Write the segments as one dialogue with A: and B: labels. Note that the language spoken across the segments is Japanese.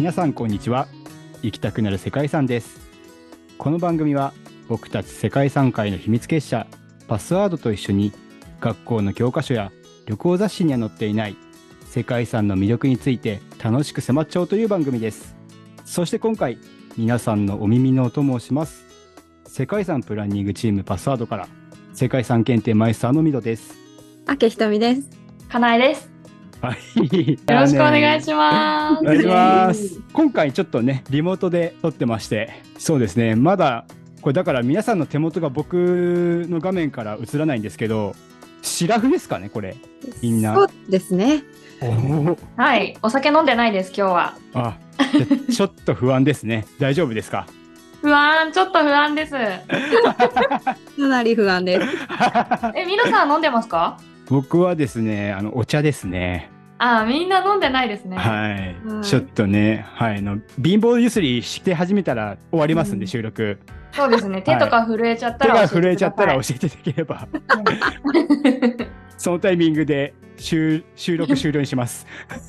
A: 皆さんこんにちは行きたくなる世界遺産ですこの番組は僕たち世界遺産界の秘密結社パスワードと一緒に学校の教科書や旅行雑誌には載っていない世界遺産の魅力について楽しく迫っちゃおうという番組ですそして今回皆さんのお耳のお供をします世界遺産プランニングチームパスワードから世界遺産検定マイスターのミドです
B: 明ひとみです。
C: かなえです。
A: はい。よ
C: よろしくお願いします。
A: お願いします。今回ちょっとね、リモートで撮ってまして、そうですね、まだ、これだから皆さんの手元が僕の画面から映らないんですけど、シラフですかね、これ。みんな
B: そうですね。
A: お
C: はい、お酒飲んでないです、今日は。
A: あ、ちょっと不安ですね。大丈夫ですか？
C: 不安、ちょっと不安です。
B: かなり不安です。
C: え、皆さん飲んでますか？
A: 僕はですね、あの、お茶ですね。
C: あ、みんな飲んでないですね。
A: はい。
B: はい
A: ちょっとね、はい、あの、貧乏ゆすりして始めたら終わりますんで、
C: うん
A: 収録。
C: そうですね、手とか震えちゃった
A: 手
C: ら
A: が震えちゃったら
C: 教
A: 教えていただければ。そのタイミングで収収録終了にします。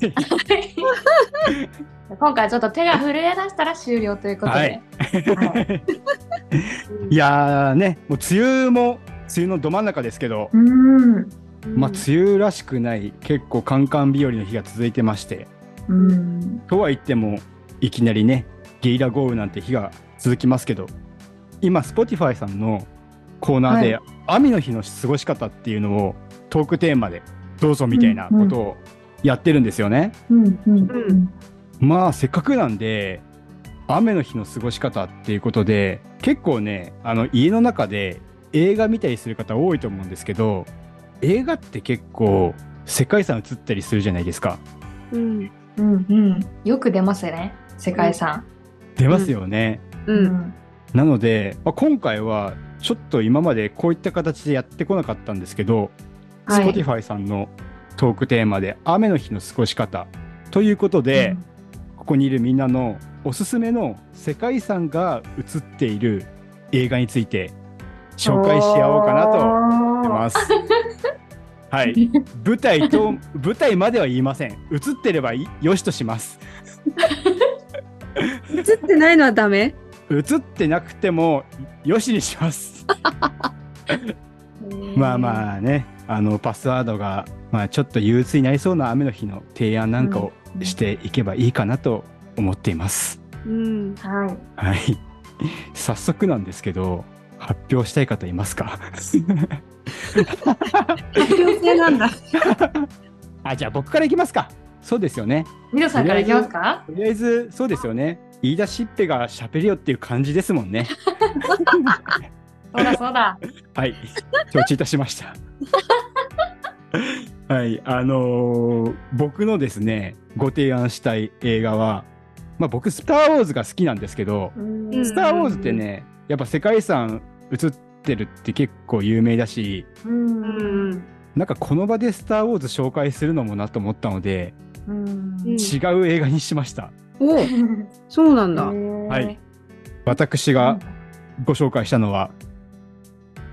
C: 今回ちょっと手が震え出したら終了ということで。
A: はい
C: はい
A: いやーね、もう梅雨も梅雨のど真ん中ですけど、
C: うん。
A: まあ梅雨らしくない結構カンカン日和の日が続いてまして、
C: うん。
A: とは言ってもいきなりねゲリラ豪雨なんて日が続きますけど、今 Spotify さんのコーナーで、雨の日の過ごし方っていうのをトークテーマでどうぞみたいなことをやってるんですよね。
C: うん。うん。
B: うん
A: まあせっかくなんで雨の日の過ごし方っていうことで結構ねあの家の中で映画見たりする方多いと思うんですけど映画って結構世界遺産映ったりするじゃないですか
B: うん。
C: うん。うん。よく出ますね、世界遺産。
A: 出ますよね、
B: う。。
C: うん
A: なので、まあ、今回はちょっと今までこういった形でやってこなかったんですけど、
C: はい
A: Spotify さんのトークテーマで雨の日の過ごし方ということで、ここにいるみんなのおすすめの世界遺産が映っている映画について紹介し合おうかなと思ってます。はい、舞台と舞台までは言いません。映ってればいよしとします。
B: 映ってないのはダメ？
A: 映ってなくてもよしにします。まあまあね、あのパスワードがまあちょっと憂鬱になりそうな雨の日の提案なんかをしていけばいいかなと思っています。
B: うん。
C: はい。
A: はい。早速なんですけど、発表したい方いますか？あ、じゃあ僕からいきますか。そうですよね。
C: ミドさんからいきますか？
A: とりあえず、そうですよね。言い出しっぺがしゃべりよっていう感じですもんね。
C: そうだそうだ。
A: はい。承知いたしました。はい。あのー僕のですね、ご提案したい映画は、まあ僕、スター・ウォーズが好きなんですけど、
B: ん
A: スター・ウォーズってね、やっぱ世界遺産映ってるって結構有名だし、
C: うん。
A: なんかこの場でスター・ウォーズ紹介するのもなと思ったので、
C: うん
A: 違う映画にしました。
B: お、そうなんだ。
A: はい。私がご紹介したのは、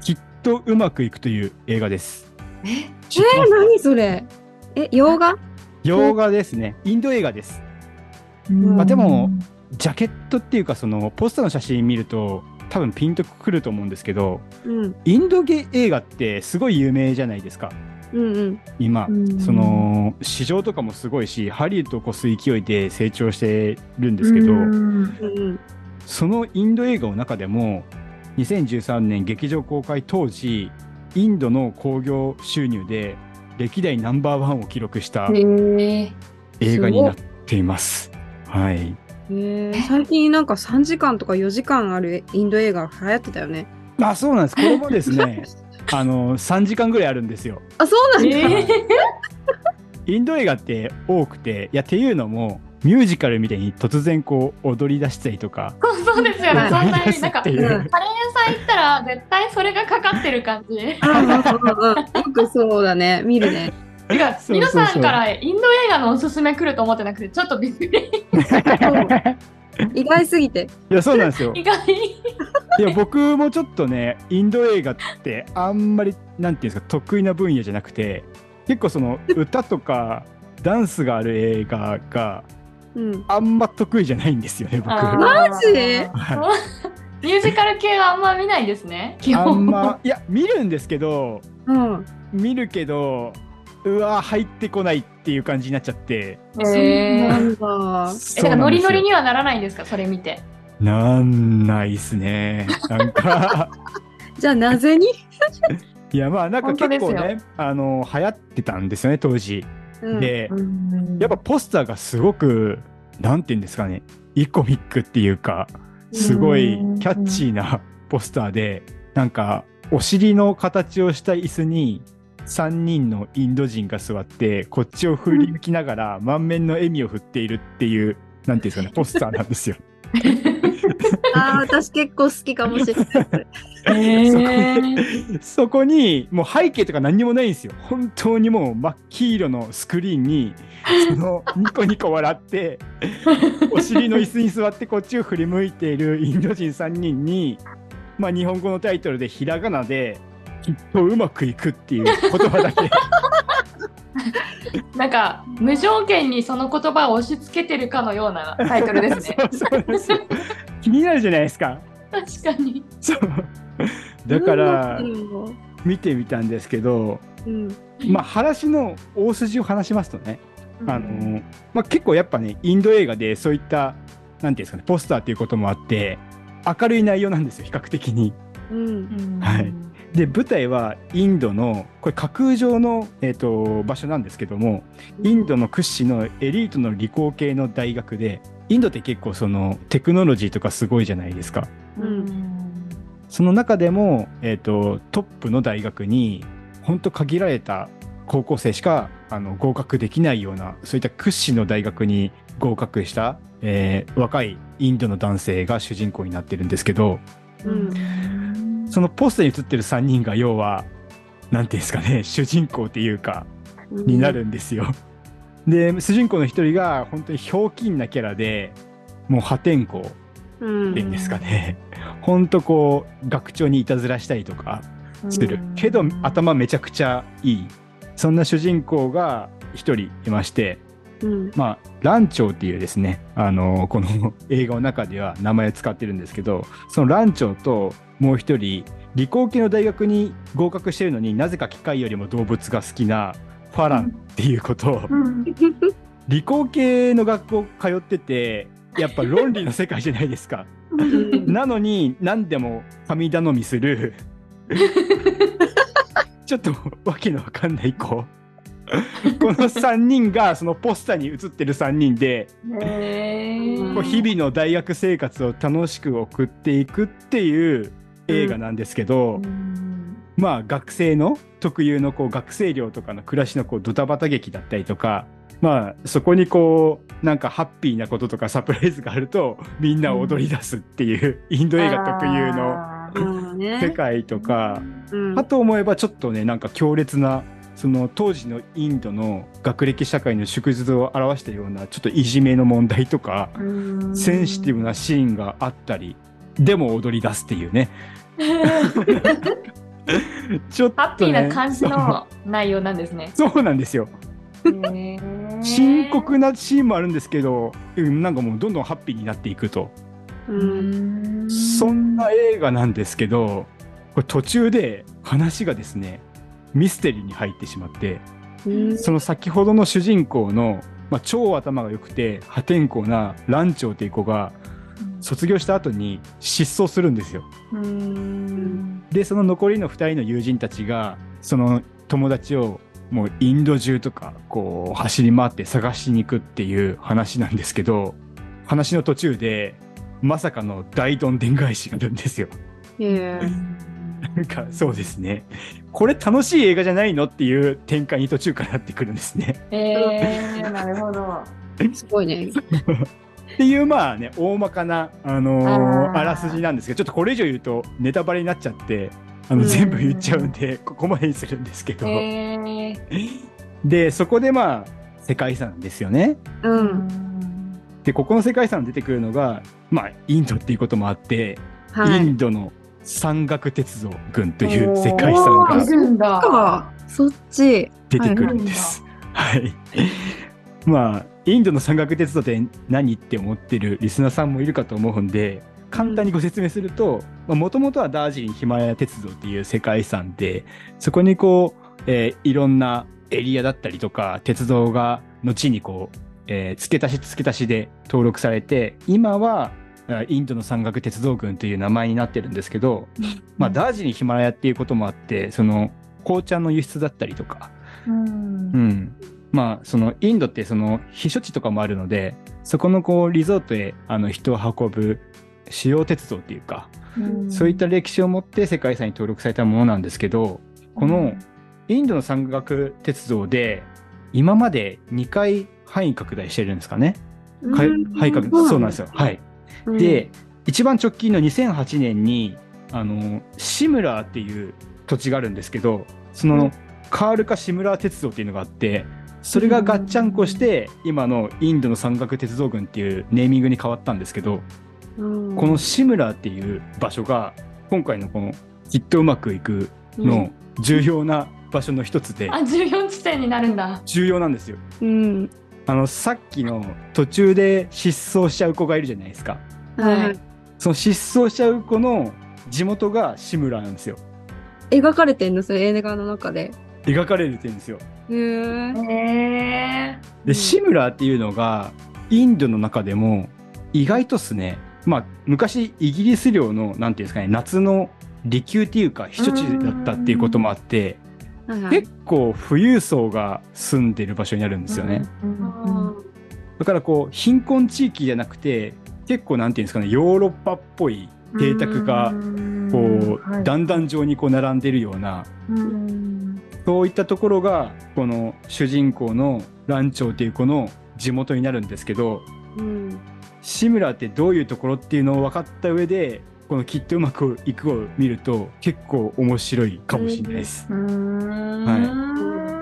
A: きっとうまくいくという映画です。
C: え？
B: え、何それ？え、洋画？
A: 洋画ですね。インド映画です。
C: うん
A: まあでもジャケットっていうか、そのポスターの写真見ると、多分ピンとくると思うんですけど、
B: うん。
A: インドゲ映画ってすごい有名じゃないですか。
B: うんうん。
A: 今、
C: うん
A: その市場とかもすごいし、ハリウッドを越す勢いで成長してるんですけど、
C: うん
B: うん
A: そのインド映画の中でも2013年劇場公開当時インドの興行収入で歴代ナンバーワンを記録した。映画になっています。はい、
B: 最近なんか3時間とか4時間あるインド映画流行ってたよね。
A: あそうなんです これもですねあの3時間ぐらいあるんですよ。
B: あ、そうなんだ。
C: え
A: インド映画って多くていやっていうのもミュージカルみたいに突然こう踊り出したりとか
C: そうですよね。そんなになんか カレー屋さん行ったら絶対それがかかってる感じ。
B: うんうんうんうんよくそうだね。見るね。
C: てか
A: そうそうそう
C: 皆さんからインド映画のおすすめ来ると思ってなくてちょっとびっくり。
B: 意外すぎて。
A: いやそうなんですよ。
C: 意外に。
A: いや僕もちょっとねインド映画ってあんまりなんていうんですか得意な分野じゃなくて結構その歌とかダンスがある映画が
B: うん。
A: あんま得意じゃないんですよね僕。
B: マジ？
A: は
C: ミュージカル系はあんま見ないですね。基
A: い、あ
C: 本
A: んまいや見るんですけど
B: うん。
A: 見るけどうわ入ってこないっていう感じになっちゃって。
B: そう
C: へー
B: なんだ。
C: ノリノリ
A: に
C: にはならないんですか、それ見て。
A: なんないっすね。なんか
B: じゃあなぜに？
A: いやまあなんか結構ねあの流行ってたんですよね当時。
B: うん
A: でやっぱポスターがすごくなんて言うんですかねイコミックっていうかすごいキャッチーなポスターでなんかお尻の形をした椅子に3人のインド人が座ってこっちを振り向きながら満面の笑みを振っているっていうなんていうんですかねポスターなんですよ。
B: ああ、私結構好きかもしれない。
C: へ
A: そこ
C: ー
A: にそこにもう背景とか何にもないんですよ。本当にもう真っ黄色のスクリーンにそのニコニコ笑って お尻の椅子に座ってこっちを振り向いているインド人3人に、まあ、日本語のタイトルでひらがなできっとうまくいくっていう言葉だけ
C: なんか無条件にその言葉を押し付けてるかのようなタイトルですね。
A: そうそうすよ気になるじゃないですか。
C: 確かに。
A: そうだから
B: うん
A: 見てみたんですけど、
B: うん。
A: まあ、話の大筋を話しますとねあのまあ、結構やっぱねインド映画でそういったなんていうんですかねポスターっていうこともあって明るい内容なんですよ比較的に。
B: うん。
A: はいで舞台はインドのこれ架空上の、えー、と場所なんですけどもインドの屈指のエリートの理工系の大学でインドって結構そのテクノロジーとかすごいじゃないですか。
B: うん
A: その中でも、えー、とトップの大学に本当限られた高校生しかあの合格できないようなそういった屈指の大学に合格した、えー若いインドの男性が主人公になってるんですけど
B: うん
A: そのポスターに写ってる3人が要はなんていうんですかね 主人公っていうかになるんですよ。で主人公の一人が本当にひょうきんなキャラでもう破天荒
B: うん。
A: っていうんですかね、本当こう学長にいたずらしたりとかするけど頭めちゃくちゃいいそんな主人公が一人いまして
B: うん。
A: まあランチョウっていうですねあのこの 映画の中では名前を使ってるんですけどそのランチョウともう一人理工系の大学に合格してるのになぜか機械よりも動物が好きなファランっていうことを。
C: うん。
A: 理工系の学校通っててやっぱ論理の世界じゃないですか。
B: うん。
A: なのに何でも神頼みする。ちょっとわけのわかんない子。この3人がそのポスターに写ってる3人でこう日々の大学生活を楽しく送っていくっていう映画なんですけど、
C: うん。
A: まあ学生の特有のこう学生寮とかの暮らしのこうドタバタ劇だったりとかまあそこにこうなんかハッピーなこととかサプライズがあるとみんな踊り出すっていうインド映画特有の
B: ね。
A: 世界とか、
B: うん。
A: かと思えばちょっとねなんか強烈なその当時のインドの学歴社会の縮図を表したようなちょっといじめの問題とか
C: うん。
A: センシティブなシーンがあったりでも踊り出すっていうねちょっと、ね、
C: ハッピーな感じの内容なんですね。
A: そうなんですよ。深刻なシーンもあるんですけどうんなんかもうどんどんハッピーになっていくと。
C: んん。
A: そんな映画なんですけどこれ途中で話がですねミステリーに入ってしまって
B: うん。
A: その先ほどの主人公の、まあ、超頭が良くて破天荒なランチョウっていう子が卒業した後に失踪するんですよ。
C: うん
A: でその残りの2人の友人たちがその友達をもうインド中とかこう走り回って探しに行くっていう話なんですけど話の途中でまさかの大どんでん返しがあるんですよ。
B: ええ
A: なんかそうですねこれ楽しい映画じゃないのっていう展開に途中からなってくるんですね。
C: えー、なるほど。
B: すごいね。
A: っていうまあね大まかな、あのー
C: あ
A: らすじなんですけどちょっとこれ以上言うとネタバレになっちゃってあの
B: うん
A: 全部言っちゃうんで ここまでにするんですけど、
C: えー
A: でそこでまあ世界遺産ですよね。
B: うん。
A: でここの世界遺産出てくるのがまあインドっていうこともあって、イ
B: はい。
A: ンドの山岳鉄道群という世界遺産が
C: いるんだ。
B: か、そっち。
A: 出てくるんです。はい。まあインドの山岳鉄道って何って思ってるリスナーさんもいるかと思うんで簡単にご説明するともともとはダージリンヒマラヤ鉄道っていう世界遺産でそこにこう、えーいろんなエリアだったりとか鉄道が後にこう、えー付け足し付け足しで登録されて今はあインドの山岳鉄道群という名前になってるんですけど、まあ、ダージリンヒマラヤっていうこともあってその紅茶の輸出だったりとか、
C: うん。
A: うん、まあそのインドってその避暑地とかもあるのでそこのこうリゾートへあの人を運ぶ主要鉄道っていうか、そういった歴史を持って世界遺産に登録されたものなんですけどこのインドの山岳鉄道で今まで2回範囲拡大してるんですかね。かい範囲拡大そうなんですよ。はい。
B: うん、
A: で一番直近の2008年にあのシムラーっていう土地があるんですけどその、
B: うん。
A: カールカシムラー鉄道っていうのがあってそれがガッチャンコして今のインドの山岳鉄道群っていうネーミングに変わったんですけど
B: うん、
A: このシムラーっていう場所が今回のこのきっとうまくいくの重要な場所の一つで
C: あ、14地点になるんだ。
A: 重要なんですよ。
B: うん、
A: あのさっきの途中で失踪しちゃう子がいるじゃないですか。
B: はい、
A: その失踪しちゃう子の地元がシムラーなんですよ。
B: 描かれてんのそれ映画の中で。
A: 描かれてるんですよ。で、シムラーっていうのがインドの中でも意外とっすね、まあ昔イギリス領のなんていうんですかね、夏の離宮っていうか避暑地だったっていうこともあって、結構富裕層が住んでる場所になるんですよね。
B: あ
A: だからこう貧困地域じゃなくて結構なんていうんですかね、ヨーロッパっぽい邸宅がこう段々状にこう並んでるようなそういったところがこの主人公のランチョウっていう子の地元になるんですけど
B: ーうん
A: 志村ってどういうところっていうのを分かった上でこの「きっとうまくいく」を見ると結構面白いかもしれないです。
C: は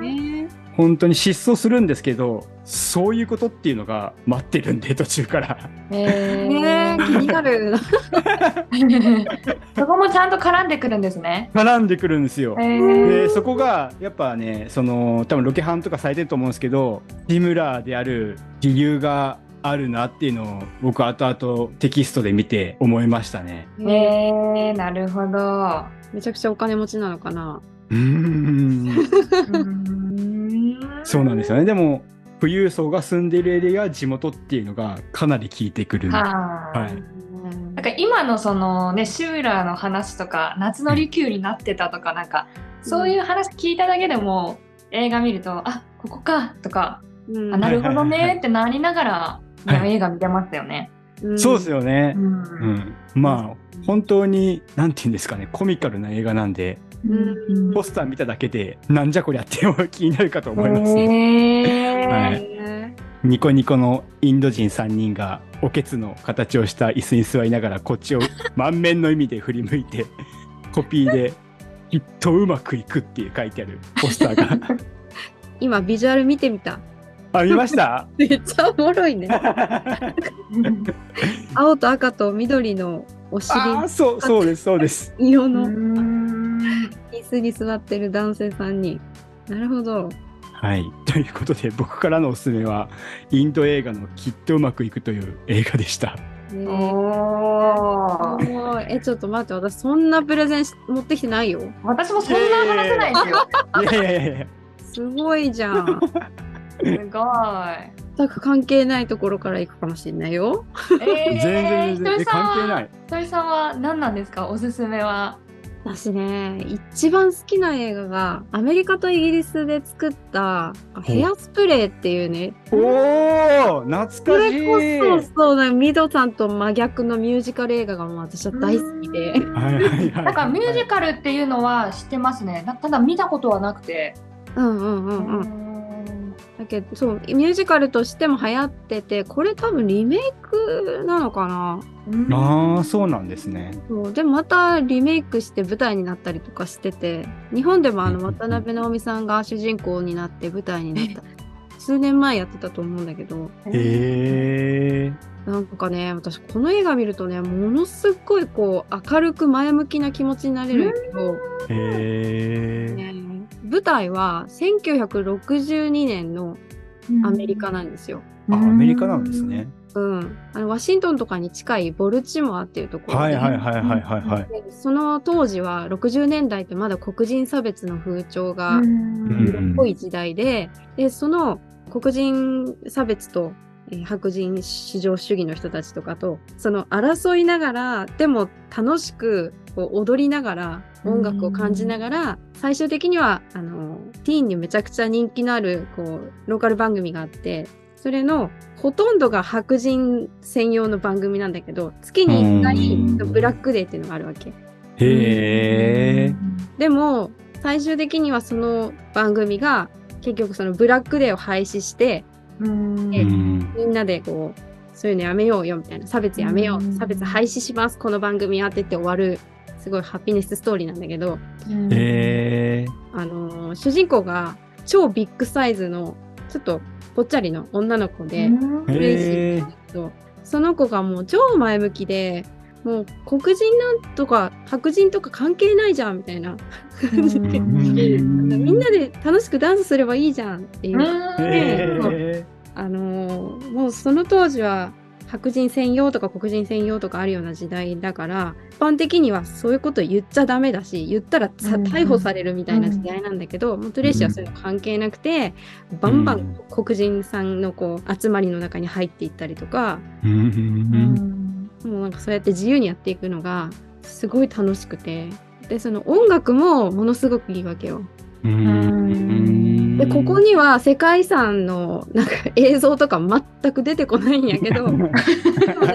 B: ね
A: 本当に失踪するんですけどそういうことっていうのが待ってるんで途中から。
B: え気になる。
C: そこもちゃんと絡んでくるんですね。
A: 絡んでくるんですよ。
C: へ
A: でそこがやっぱねその多分ロケハンとかされてると思うんですけど志村である理由があるなっていうのを僕後々テキストで見て思いましたね。
C: えへえ、なるほど。
B: めちゃくちゃお金持ちなのかな。
A: うーん そうなんですよね。でも富裕層が住んでいるエリア地元っていうのがかなり効いてくる。
C: は
A: はい
C: い。なんか今のそのねシューラーの話とか夏の利休になってたとかなんかそういう話聞いただけでも映画見るとあここかとか
B: うん
C: あなるほどねってなりながら、ね
A: はい
C: 映画見てますよね。
B: うん
A: そうですよね
C: う。ん
A: うん、まあ本当になんて言うんですかねコミカルな映画なんで
B: うん
A: ポスター見ただけでなんじゃこりゃって気になるかと思います。ね。はい。
B: ね
A: ニコニコのインド人3人がおけつの形をした椅子に座りながらこっちを 満面の意味で振り向いてコピーで「きっとうまくいく」っていう書いてあるポスターが。
B: 今ビジュアル見てみた。
A: あ見ました？
B: めっちゃおもろいね。青と赤と緑のお尻。
A: あーそうそうですそうです。
C: う
B: 色の子に座ってる男性3人。なるほど。
A: はいということで僕からのおすすめはインド映画の「きっとうまくいく」という映画でした
B: ね
C: おー
B: えちょっと待って私そんなプレゼンし持ってきてないよ。
C: 私もそんな話せないですよ。
A: いやいやいやいや
B: すごいじゃん。
C: すごい。
B: 全く関係ないところから行くかもしれないよ。
C: えー、
A: 全然全然関係ない
C: ひとりさんは何なんですか？おすすめは。
B: 私ね一番好きな映画がアメリカとイギリスで作ったヘアスプレーっていうね
A: おお懐
B: そ
A: かしい
B: れこそそうなミドさんと真逆のミュージカル映画がもう私は大好きで。
A: はいはいはい
C: なんかミュージカルっていうのは知ってますね。なただ見たことはなくて。
B: うんうんうんうん。だけどそうミュージカルとしても流行っててこれ多分リメイクなのかな？
C: うん。
A: ああそうなんですね。
B: そう。でもまたリメイクして舞台になったりとかしてて日本でもあの渡辺直美さんが主人公になって舞台になった。数年前やってたと思うんだけど。
A: へえ
B: なんかね私この映画見るとねものすっごいこう明るく前向きな気持ちになれるんだけど、
A: へえ
B: ね舞台は1962年のアメリカなんですよ。
A: あアメリカなんですね。
B: うん、あのワシントンとかに近いボルチモアっていうところで、
A: はいはいはいはいはいはい。
B: でその当時は60年代ってまだ黒人差別の風潮が
A: うん
B: 濃い時代ででその黒人差別と、えー白人至上主義の人たちとかとその争いながらでも楽しくこう踊りながら音楽を感じながら最終的にはあのティーンにめちゃくちゃ人気のあるこうローカル番組があってそれのほとんどが白人専用の番組なんだけど月に1
A: うん。
B: 回ブラックデーっていうのがあるわけ。
A: へえ。
B: でも最終的にはその番組が結局そのブラックデーを廃止してみんなでこうそういうのやめようよみたいな。差別やめよ
C: う。
B: うん。差別廃止します。この番組やってって終わるすごいハピネスストーリーなんだけど、
A: へえ。
B: あのー主人公が超ビッグサイズのちょっとぽっちゃりの女の子で、クレイジーその子がもう超前向きでもう黒人なんとか白人とか関係ないじゃんみたいな。感じで
C: うん。
B: みんなで楽しくダンスすればいいじゃんっていう、
A: へえ。
B: あのーもうその当時は白人専用とか黒人専用とかあるような時代だから一般的にはそういうこと言っちゃダメだし言ったら逮捕されるみたいな時代なんだけど、もうトレイシーはそういうの関係なくて、バンバン黒人さんのこう集まりの中に入っていったりとか
A: うん
B: もうなんかそうやって自由にやっていくのがすごい楽しくて。でその音楽もものすごくいいわけよ。
A: うん
B: でここには世界遺産のなんか映像とか全く出てこないんやけど。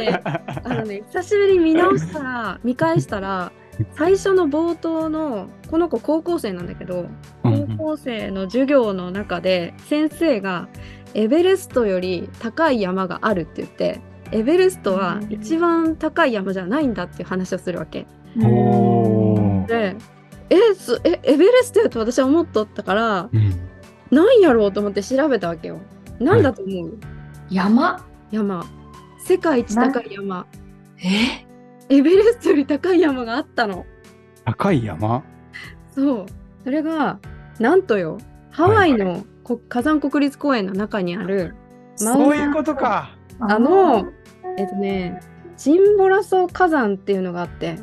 B: ねあのね久しぶりに見直したら 見返したら最初の冒頭のこの子高校生なんだけど高校生の授業の中で先生がエベレストより高い山があるって言ってエベレストは一番高い山じゃないんだっていう話をするわけ。でえそえエベレストやと私は思っとったから
A: うん
B: なんやろうと思って調べたわけよ。なんだと思う、
C: 山？
B: 山。世界一高い山。
C: え？
B: エベレストより高い山があったの。
A: 高い山？
B: そう。それが、なんとよ、ハワイのこ火山国立公園の中にある、
A: そういうことか。
B: あの、えっとね、ジンボラソ火山っていうのがあって、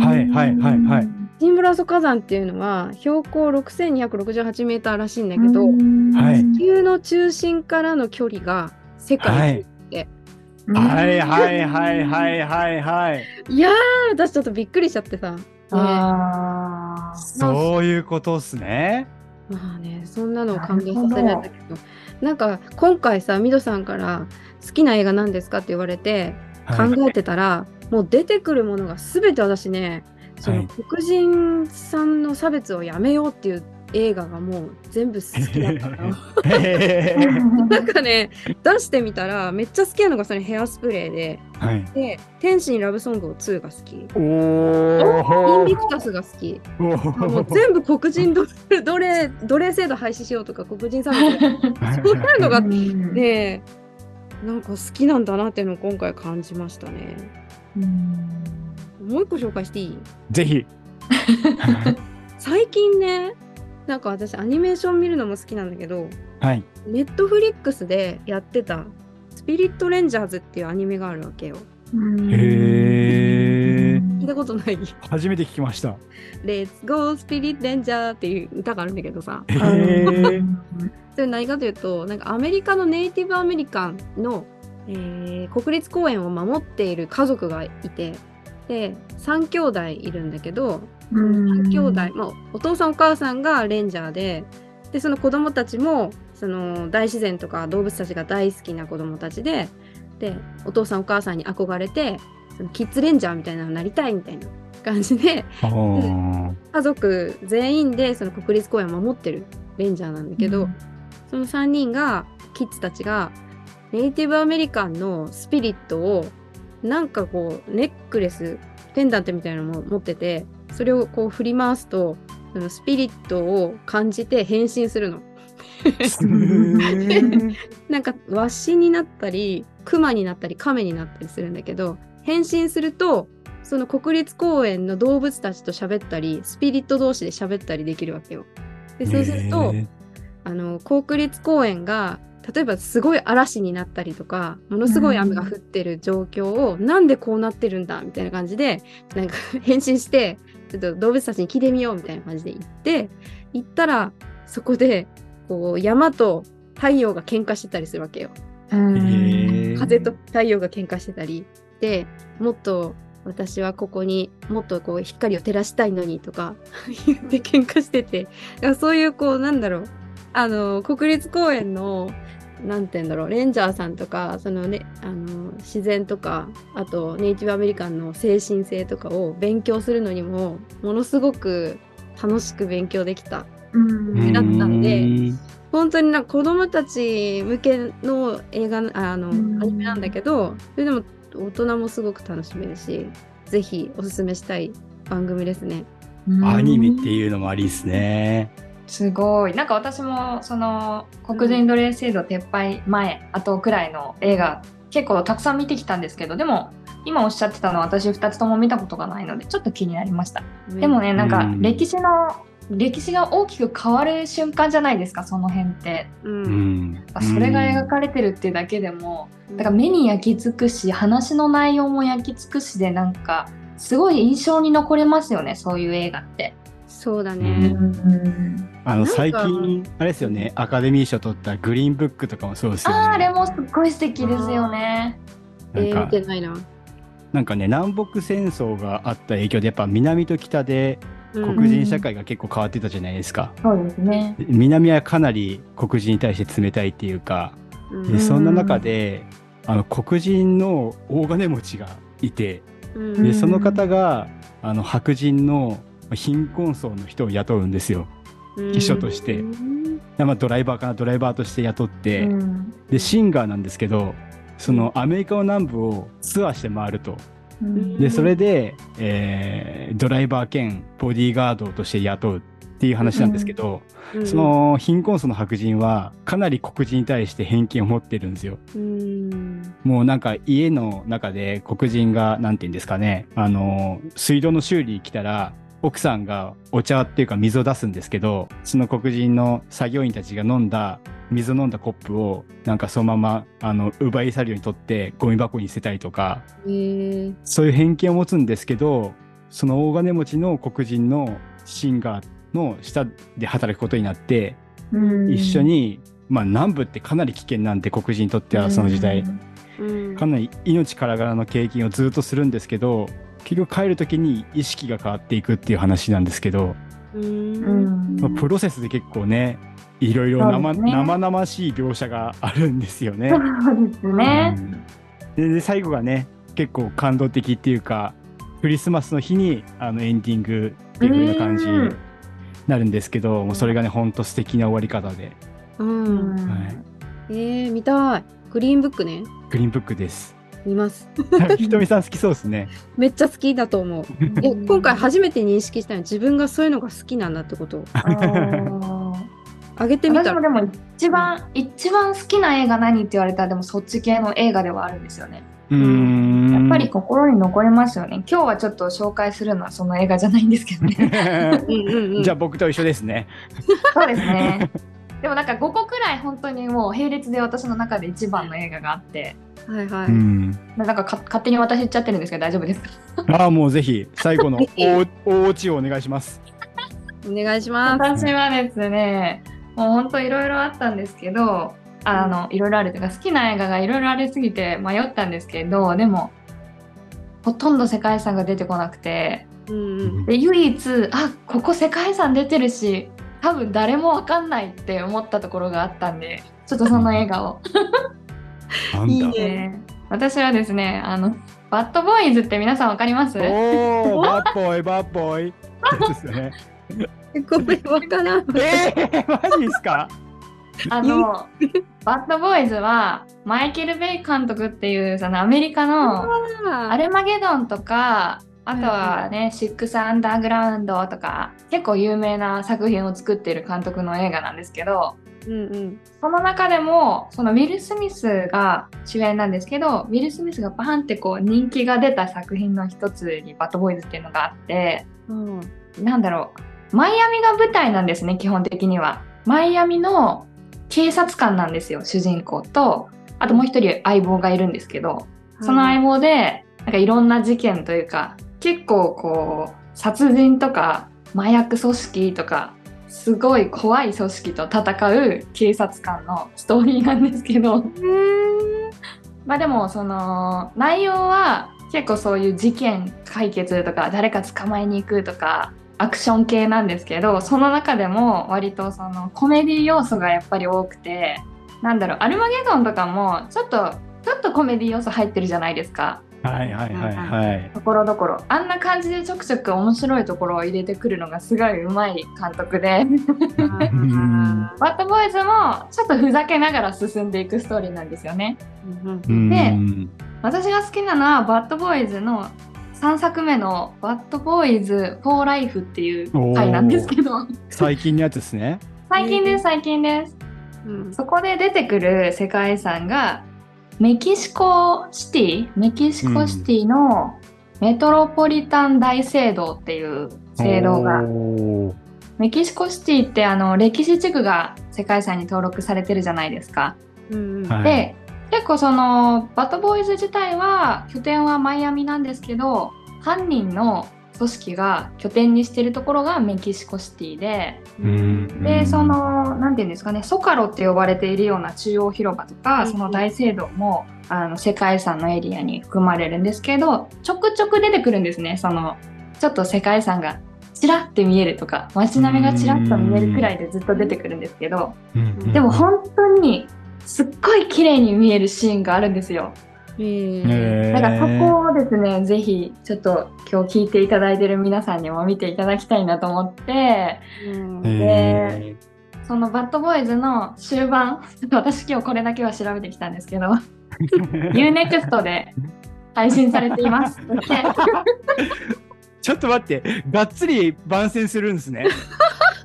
A: はいはいはいはい
B: ジンボラソ火山っていうのは標高6268メーターらしいんだけど、
A: はい。
B: 地球の中心からの距離が世界一って、
A: はいはいはいはいはいはい。
B: い、やー私ちょっとびっくりしちゃってさ、ね
C: あー。
A: そういうことっすね。
B: まあねそんなのを考えさせられたけど。なんか今回さミドさんから好きな映画何ですかって言われて
A: はい。
B: 考えてたら、もう出てくるものが全て私ねそ
A: はい。
B: の黒人さんの差別をやめようっていう映画がもう全部好きだったから
A: へ
B: なんかね出してみたらめっちゃ好きなのがそれヘアスプレーで。
A: ーはい。
B: で「天使にラブソングを2」が好き。イン
A: お
B: ビクタスが好き。
A: お
B: もう全部黒人奴奴隷奴隷制度廃止しようとか黒人差別。そういうのが
C: うん
B: ねなんか好きなんだなっていうのを今回感じましたね。もう一個紹介していい？
A: ぜひ。
B: 最近ねなんか私アニメーション見るのも好きなんだけど
A: はい。
B: ネットフリックスでやってた「スピリットレンジャーズ」っていうアニメがあるわけよ。
A: へー
B: 聞いたことない？
A: 初めて聞きました。
B: 「Let's Go スピリットレンジャー」っていう歌があるんだけどさ
A: へー
B: それ何かというとなんかアメリカのネイティブアメリカンの、えー国立公園を守っている家族がいてで3兄弟いるんだけど3兄弟、まあ、お父さんお母さんがレンジャーででその子供たちもその大自然とか動物たちが大好きな子供たちででお父さんお母さんに憧れてそのキッズレンジャーみたいなのになりたいみたいな感じで家族全員でその国立公園を守ってるレンジャーなんだけど、その3人がキッズたちがネイティブアメリカンのスピリットをなんかこうネックレスペンダントみたいなのも持っててそれをこう振り回すとそのスピリットを感じて変身するの。なんかワシになったりクマになったりカメになったりするんだけど変身するとその国立公園の動物たちと喋ったりスピリット同士で喋ったりできるわけよ。でそうすると、あの国立公園が例えばすごい嵐になったりとかものすごい雨が降ってる状況を、なんでこうなってるんだみたいな感じでなんか 返信してちょっと動物たちに聞いてみようみたいな感じで行って行ったらそこでこう山と太陽が喧嘩してたりするわけよ。風と太陽が喧嘩してたりでもっと私はここにもっとこう光を照らしたいのにとか 言って喧嘩してて。だからそういうこうなんだろう。あの国立公園のなんて言うんだろうレンジャーさんとかその、ね、あの自然とかあとネイティブアメリカンの精神性とかを勉強するのにもものすごく楽しく勉強できた
C: うん
B: だったんで
A: うん
B: 本当になんか子供たち向けの映画あの、
C: うん
B: アニメなんだけどそれでも大人もすごく楽しめるしぜひおすすめしたい番組ですね。
A: アニメっていうのもありですね。
C: すごい。なんか私もその黒人奴隷制度撤廃前後くらいの映画結構たくさん見てきたんですけどでも今おっしゃってたのは私2つとも見たことがないのでちょっと気になりました。でもねなんか
A: うん
C: 歴史の歴史が大きく変わる瞬間じゃないですかその辺って。
B: う、
A: うん。ん。
C: それが描かれてるっていうだけでもだから目に焼き付くし話の内容も焼き付くしでなんかすごい印象に残れますよねそういう映画って。
B: そうだ
A: う
B: ね。
C: ん
A: あの最近あれですよねアカデミー賞取ったグリーンブックとかもそうですよね。
C: あーあれもすっごい素敵ですよね。
B: えー、
A: なんか
B: 見てないな。
A: なんかね南北戦争があった影響でやっぱ南と北で
B: うん
A: 黒人社会が結構変わってたじゃないですか。
C: そうですね。
A: で南はかなり黒人に対して冷たいっていうか
B: うん
A: でそんな中であの黒人の大金持ちがいて
B: うん
A: でその方があの白人の貧困層の人を雇うんですよ。秘書として。まあ、ドライバーかなドライバーとして雇って、
C: うん。
A: でシンガーなんですけどそのアメリカの南部をツアーして回ると。
C: うん。
A: でそれで、えードライバー兼ボディーガードとして雇うっていう話なんですけど、
B: うん。
A: その貧困層の白人はかなり黒人に対して偏見を持ってるんですよ。
B: うん。
A: もうなんか家の中で黒人がなんて言うんですかねあの水道の修理来たら奥さんがお茶っていうか水を出すんですけどその黒人の作業員たちが飲んだ水を飲んだコップをなんかそのままあの奪い去るように取ってゴミ箱に捨てたりとか
B: えー。
A: そういう偏見を持つんですけどその大金持ちの黒人のシンガーの下で働くことになって
C: うん。
A: 一緒に、まあ南部ってかなり危険なんで黒人にとってはその時代。
B: うん。
A: かなり命からがらの経験をずっとするんですけど結局帰る時に意識が変わっていくっていう話なんですけど、
B: う
C: うんん
A: まあプロセスで結構ねいろいろ生,、生々しい描写があるんですよね。
C: そうですね。
A: うんでで最後がね結構感動的っていうかクリスマスの日にあのエンディングっていう風な感じになるんですけどもうそれがねほんと素敵な終わり方で、
B: うん
C: うん
A: はい、
B: えー、見たい。グリーンブックね。
A: グリーンブックです。
B: 見ます。
A: ひとみさん好きそうですね。
B: めっちゃ好きだと思う。え今回初めて認識したの？自分がそういうのが好きなんだってこと？を
C: あ
B: げてみた
C: もでも一番、一番好きな映画何って言われたらでもそっち系の映画ではあるんですよね。
A: うーん
C: やっぱり心に残りますよね。今日はちょっと紹介するのはその映画じゃないんですけどね。
B: うんうんうん、
A: じゃあ僕と一緒ですね。
C: そうですね。でもなんか5個くらい本当にもう並列で私の中で一番の映画があって、
B: はいはい。
A: うん
C: なんかか勝手に私言っちゃってるんですけど大丈夫ですか
A: ああ、もうぜひ、最後の 大大落ちをお願いします。
B: お願いします。
C: 私はですね、もう本当いろいろあったんですけど、あのいろいろあるというか好きな映画がいろいろありすぎて迷ったんですけど、でもほとんど世界遺産が出てこなくて、
B: うんうん。
C: で唯一あここ世界遺産出てるし、多分誰もわかんないって思ったところがあったんで、ちょっとその映画を。
A: なんだ？
B: いいね
C: ね私はですね、あのバッドボーイズって皆さんわかります？
A: おー、バッボーイ、バッボーイ。そうですよね。
B: ごめん、わからん。
A: えー、マジですか？
C: あのバッドボーイズはマイケル・ベイ監督っていうそのアメリカのアレマゲドンとかあとはね、シックス・アンダーグラウンドとか結構有名な作品を作っている監督の映画なんですけど
B: うんうん。
C: その中でもそのウィル・スミスが主演なんですけどウィル・スミスがバーンってこう人気が出た作品の一つにバッドボーイズっていうのがあって
B: うん
C: なんだろうマイアミが舞台なんですね基本的には。マイアミの警察官なんですよ主人公とあともう一人相棒がいるんですけどその相棒でなんかいろんな事件というか結構こう殺人とか麻薬組織とかすごい怖い組織と戦う警察官のストーリーなんですけど まあでもその内容は結構そういう事件解決とか誰か捕まえに行くとかアクション系なんですけどその中でも割とそのコメディ要素がやっぱり多くてなんだろうアルマゲドンとかもちょっとちょっとコメディ要素入ってるじゃないですか。
A: はいはいはいはい。
C: ところどころあんな感じでちょくちょく面白いところを入れてくるのがすごいうまい監督で。
A: ん。
C: バッドボーイズもちょっとふざけながら進んでいくストーリーなんですよね。
A: うん。
C: 私が好きなのはバッドボーイズの3作目の「バッドボーイズ・フォー・ライフ」っていう回なんですけど。
A: 最近のやつですね。
C: 最近です最近です。
B: うん。
C: そこで出てくる世界遺産がメキシコシティメキシコシティのメトロポリタン大聖堂っていう聖堂がメキシコシティってあの歴史地区が世界遺産に登録されてるじゃないですか。
B: うん。
A: はい。
C: で結構そのバッドボーイズ自体は拠点はマイアミなんですけど犯人の組織が拠点にしてるところがメキシコシティで
A: うん。
C: でその何て言うんですかねソカロって呼ばれているような中央広場とか
B: うん。
C: その大聖堂もあの世界遺産のエリアに含まれるんですけどちょくちょく出てくるんですね。そのちょっと世界遺産がちらって見えるとか街並みがちらっと見えるくらいでずっと出てくるんですけど
A: うん。
C: でも本当にすっごい綺麗に見えるシーンがあるんですよ。
B: えー
A: へー
C: だからそこをですね、ぜひちょっと今日聞いていただいてる皆さんにも見ていただきたいなと思って、
B: うん
A: へ
C: そのバッドボーイズの終盤、ちょっと私今日これだけは調べてきたんですけど、
A: ー
C: UNEXT で配信されています。で
A: ちょっと待って、がっつり番宣するんですね。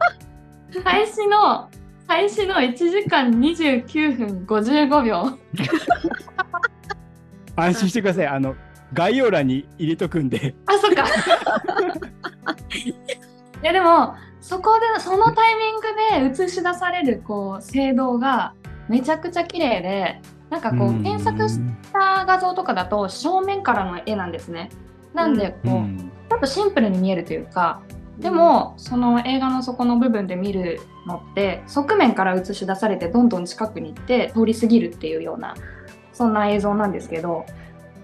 C: 開始の、開始の1時間29分55秒。
A: 安心してください。あの概要欄に入れとくんで。
C: あ、そっか。いやでもそこでそのタイミングで映し出されるこう聖堂がめちゃくちゃ綺麗でなんかこう検索した画像とかだと正面からの絵なんですね。なんでこう、
A: うん
C: ちょっとシンプルに見えるというかでもその映画の底の部分で見るのって側面から映し出されてどんどん近くに行って通り過ぎるっていうようなそんな映像なんですけど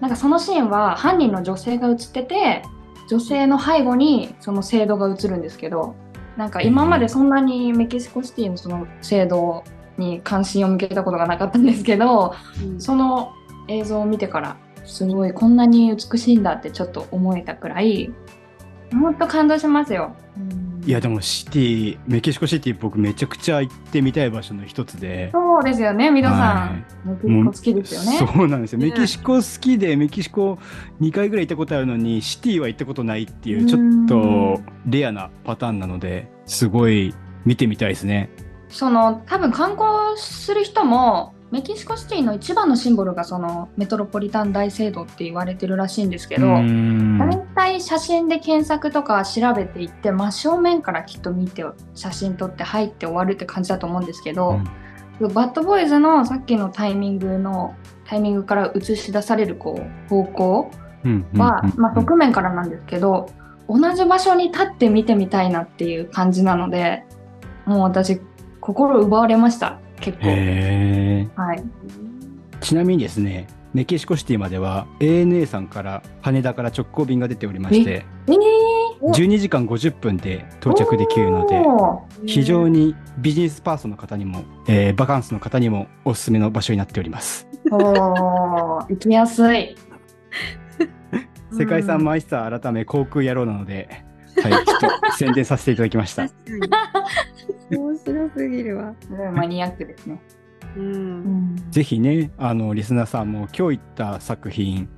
C: なんかそのシーンは犯人の女性が映ってて女性の背後にその聖堂が映るんですけどなんか今までそんなにメキシコシティのその聖堂に関心を向けたことがなかったんですけど
B: うん
C: その映像を見てからすごいこんなに美しいんだってちょっと思えたくらいほんと感動しますよ。
A: いやでもシティメキシコシティ僕めちゃくちゃ行ってみたい場所の一つで。
C: そうですよね、ミドさ
A: はい
C: ん。メキシコ好きですよね。
A: そうなんですよ。
B: ね
A: メキシコ好きで、メキシコ2回ぐらい行ったことあるのに、シティは行ったことないっていうう、
C: ん
A: ちょっとレアなパターンなので、すごい見てみたいですね。
C: その多分観光する人もメキシコシティの一番のシンボルがそのメトロポリタン大聖堂って言われてるらしいんですけど、大体写真で検索とか調べていって真正面からきっと見て写真撮って入って終わるって感じだと思うんですけど、バッドボーイズのさっきのタイミングのタイミングから映し出されるこう方向
A: うんうん
C: は、
A: うん。
C: まあ、側面からなんですけど同じ場所に立って見てみたいなっていう感じなのでもう私心奪われました結構。はい、
A: ちなみにですね、メキシコシティまでは ANA さんから羽田から直行便が出ておりまして、
C: えー
B: お
A: 12時間50分で到着できるので、非常にビジネスパーソンの方にも、えーバカンスの方にもおすすめの場所になっております。
C: おー行きやすい。
A: 世界遺産マイスター改め航空野郎なので、はい、ちょっと宣伝させていただきました。
B: 面白すぎるわ。
C: すごいマニアックですね。
B: うん。
A: ぜひね、あの、リスナーさんも今日言った作品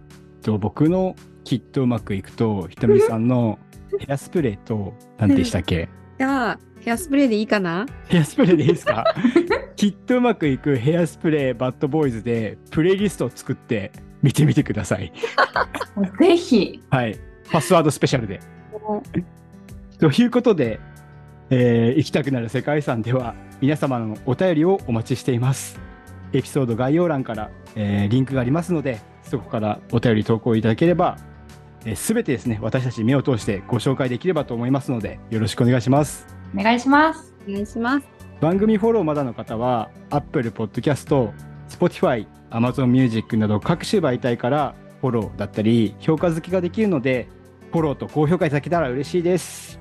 A: と僕のきっとうまくいくと、ひとみさんの ヘアスプレーと、何でしたっけ？
B: じゃあ、ヘアスプレーでいいかな？
A: ヘアスプレーでいいですか？きっとうまくいくヘアスプレーバッドボーイズでプレイリストを作って見てみてください。
C: ぜひ。
A: はい。パスワードスペシャルで。ということで、えー行きたくなる世界遺産では皆様のお便りをお待ちしています。エピソード概要欄から、えーリンクがありますので、そこからお便り投稿いただければ、す、べ、てですね、私たち目を通してご紹介できればと思いますので、よろしくお願いします。
C: お願いします。
B: お願いします。
A: 番組フォローまだの方は Apple Podcast、Spotify、Amazon Music など各種媒体からフォローだったり評価付けができるのでフォローと高評価いただけたら嬉しいです。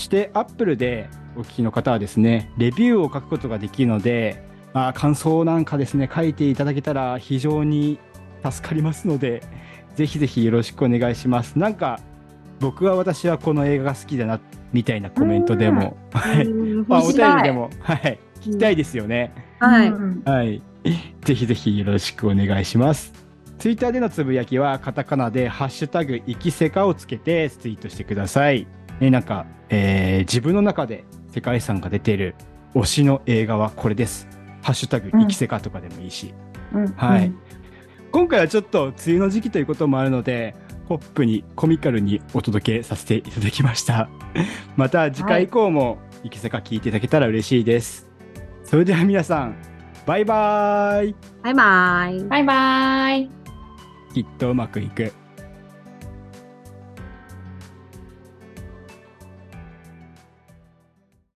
A: そして Apple でお聞きの方はですね、レビューを書くことができるので、まあ、感想なんかですね、書いていただけたら非常に助かりますので、ぜひぜひよろしくお願いします。なんか僕は私はこの映画が好きだなみたいなコメントでも、はい
B: うん
A: まあ、お便りでも、はい、聞きたいですよね。
B: はい。
C: うん
A: はい。ぜひぜひよろしくお願いします。ツイッターでのつぶやきはカタカナでハッシュタグ生きせかをつけてツイートしてください。ね、なんか、えー自分の中で世界遺産が出ている推しの映画はこれです。ハッシュタグ生きせかとかでもいいし。
C: うん
A: はい今回はちょっと梅雨の時期ということもあるので、ポップにコミカルにお届けさせていただきました。また次回以降も生きせか聞いていただけたら嬉しいです。それでは皆さん、バイバーイ
B: バイバイ。
C: バイバイ。
A: きっとうまくいく。